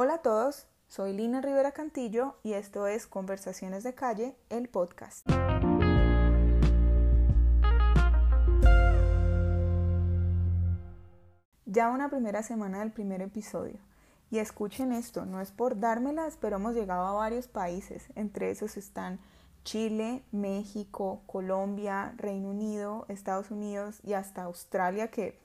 Hola a todos, soy Lina Rivera Cantillo y esto es Conversaciones de Calle, el podcast. Ya una primera semana del primer episodio. Y escuchen esto, no es por dármelas, pero hemos llegado a varios países. Entre esos están Chile, México, Colombia, Reino Unido, Estados Unidos y hasta Australia que...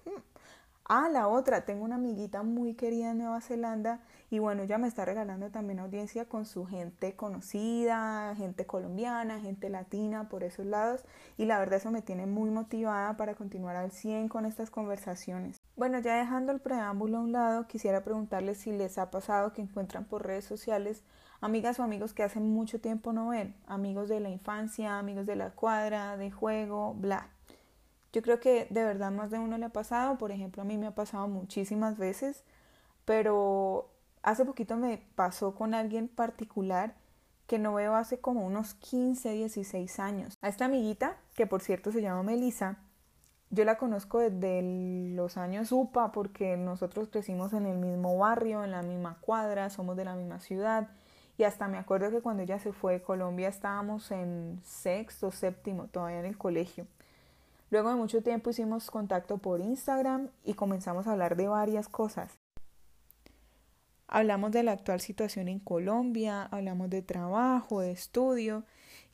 Ah, la otra, tengo una amiguita muy querida en Nueva Zelanda y bueno, ella me está regalando también audiencia con su gente conocida, gente colombiana, gente latina por esos lados y la verdad eso me tiene muy motivada para continuar al 100 con estas conversaciones. Bueno, ya dejando el preámbulo a un lado, quisiera preguntarles si les ha pasado que encuentran por redes sociales amigas o amigos que hacen mucho tiempo no ven, amigos de la infancia, amigos de la cuadra, de juego, bla. Yo creo que de verdad más de uno le ha pasado, por ejemplo, a mí me ha pasado muchísimas veces, pero Hace poquito me pasó con alguien particular que no veo hace como unos 15, 16 años. A esta amiguita, que por cierto se llama Melissa, yo la conozco desde los años UPA porque nosotros crecimos en el mismo barrio, en la misma cuadra, somos de la misma ciudad y hasta me acuerdo que cuando ella se fue de Colombia estábamos en sexto, séptimo, todavía en el colegio. Luego de mucho tiempo hicimos contacto por Instagram y comenzamos a hablar de varias cosas. Hablamos de la actual situación en Colombia, hablamos de trabajo, de estudio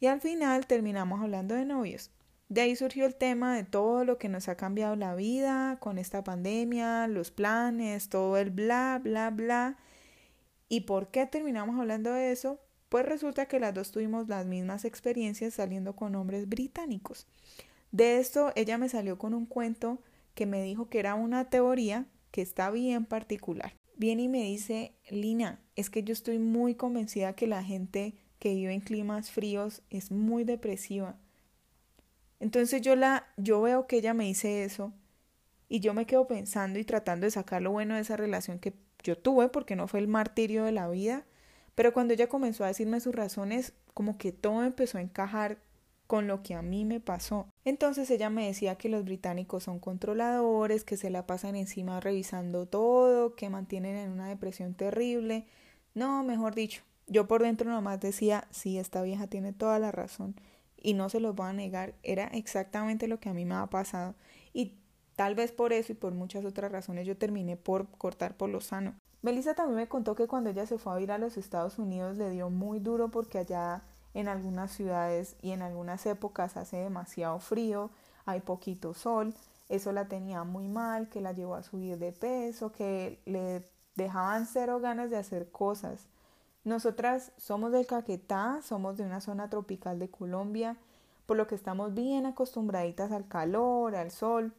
y al final terminamos hablando de novios. De ahí surgió el tema de todo lo que nos ha cambiado la vida con esta pandemia, los planes, todo el bla, bla, bla. ¿Y por qué terminamos hablando de eso? Pues resulta que las dos tuvimos las mismas experiencias saliendo con hombres británicos. De esto ella me salió con un cuento que me dijo que era una teoría que está bien particular viene y me dice, Lina, es que yo estoy muy convencida que la gente que vive en climas fríos es muy depresiva. Entonces yo la, yo veo que ella me dice eso y yo me quedo pensando y tratando de sacar lo bueno de esa relación que yo tuve porque no fue el martirio de la vida, pero cuando ella comenzó a decirme sus razones, como que todo empezó a encajar con lo que a mí me pasó. Entonces ella me decía que los británicos son controladores, que se la pasan encima revisando todo, que mantienen en una depresión terrible. No, mejor dicho, yo por dentro nomás decía, sí, esta vieja tiene toda la razón y no se los voy a negar, era exactamente lo que a mí me ha pasado y tal vez por eso y por muchas otras razones yo terminé por cortar por lo sano. Melissa también me contó que cuando ella se fue a ir a los Estados Unidos le dio muy duro porque allá en algunas ciudades y en algunas épocas hace demasiado frío, hay poquito sol, eso la tenía muy mal, que la llevó a subir de peso, que le dejaban cero ganas de hacer cosas. Nosotras somos del Caquetá, somos de una zona tropical de Colombia, por lo que estamos bien acostumbraditas al calor, al sol,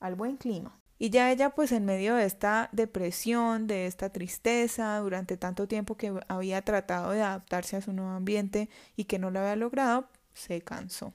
al buen clima. Y ya ella pues en medio de esta depresión, de esta tristeza, durante tanto tiempo que había tratado de adaptarse a su nuevo ambiente y que no lo había logrado, se cansó.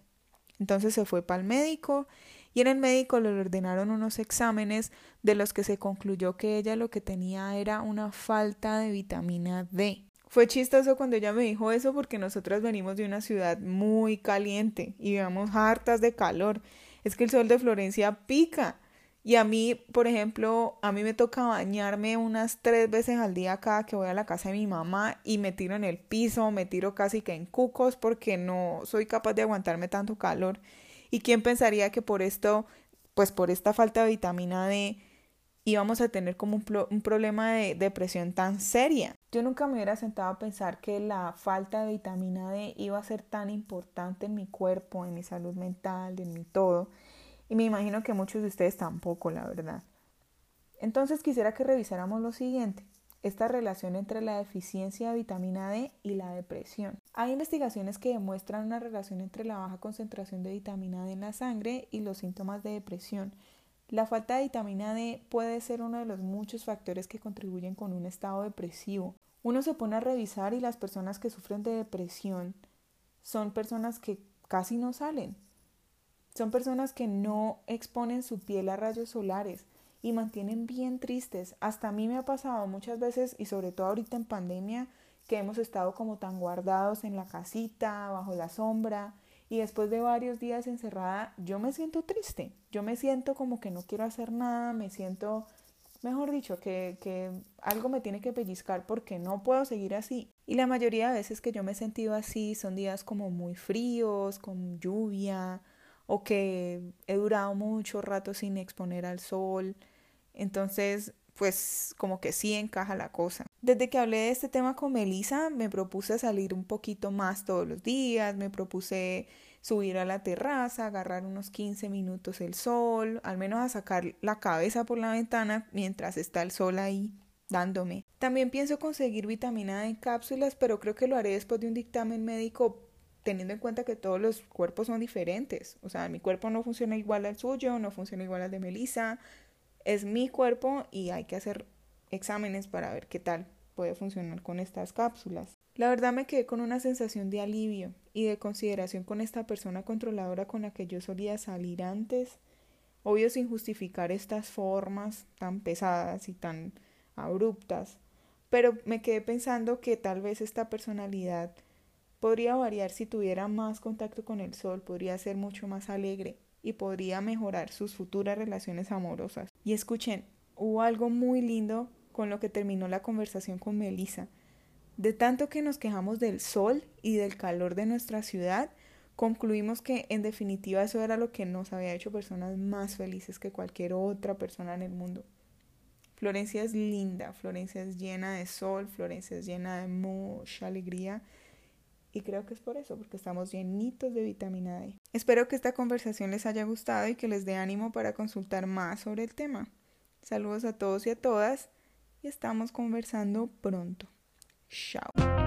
Entonces se fue para el médico y en el médico le ordenaron unos exámenes de los que se concluyó que ella lo que tenía era una falta de vitamina D. Fue chistoso cuando ella me dijo eso porque nosotras venimos de una ciudad muy caliente y vivamos hartas de calor. Es que el sol de Florencia pica y a mí, por ejemplo, a mí me toca bañarme unas tres veces al día cada que voy a la casa de mi mamá y me tiro en el piso, me tiro casi que en cucos porque no soy capaz de aguantarme tanto calor. ¿Y quién pensaría que por esto, pues por esta falta de vitamina D, íbamos a tener como un, un problema de depresión tan seria? Yo nunca me hubiera sentado a pensar que la falta de vitamina D iba a ser tan importante en mi cuerpo, en mi salud mental, en mi todo. Y me imagino que muchos de ustedes tampoco, la verdad. Entonces quisiera que revisáramos lo siguiente, esta relación entre la deficiencia de vitamina D y la depresión. Hay investigaciones que demuestran una relación entre la baja concentración de vitamina D en la sangre y los síntomas de depresión. La falta de vitamina D puede ser uno de los muchos factores que contribuyen con un estado depresivo. Uno se pone a revisar y las personas que sufren de depresión son personas que casi no salen, son personas que no exponen su piel a rayos solares y mantienen bien tristes. Hasta a mí me ha pasado muchas veces y sobre todo ahorita en pandemia que hemos estado como tan guardados en la casita, bajo la sombra y después de varios días encerrada yo me siento triste. Yo me siento como que no quiero hacer nada, me siento mejor dicho, que, que algo me tiene que pellizcar porque no puedo seguir así. Y la mayoría de veces que yo me he sentido así son días como muy fríos, con lluvia, o que he durado mucho rato sin exponer al sol. Entonces, pues como que sí encaja la cosa. Desde que hablé de este tema con Melissa, me propuse salir un poquito más todos los días, me propuse subir a la terraza, agarrar unos 15 minutos el sol, al menos a sacar la cabeza por la ventana mientras está el sol ahí dándome. También pienso conseguir vitamina D en cápsulas, pero creo que lo haré después de un dictamen médico teniendo en cuenta que todos los cuerpos son diferentes. O sea, mi cuerpo no funciona igual al suyo, no funciona igual al de Melissa. Es mi cuerpo y hay que hacer exámenes para ver qué tal puede funcionar con estas cápsulas. La verdad me quedé con una sensación de alivio y de consideración con esta persona controladora con la que yo solía salir antes, obvio sin justificar estas formas tan pesadas y tan abruptas, pero me quedé pensando que tal vez esta personalidad podría variar si tuviera más contacto con el sol, podría ser mucho más alegre y podría mejorar sus futuras relaciones amorosas. Y escuchen, hubo algo muy lindo con lo que terminó la conversación con Melissa. De tanto que nos quejamos del sol y del calor de nuestra ciudad, concluimos que en definitiva eso era lo que nos había hecho personas más felices que cualquier otra persona en el mundo. Florencia es linda, Florencia es llena de sol, Florencia es llena de mucha alegría y creo que es por eso, porque estamos llenitos de vitamina D. Espero que esta conversación les haya gustado y que les dé ánimo para consultar más sobre el tema. Saludos a todos y a todas y estamos conversando pronto. Chao.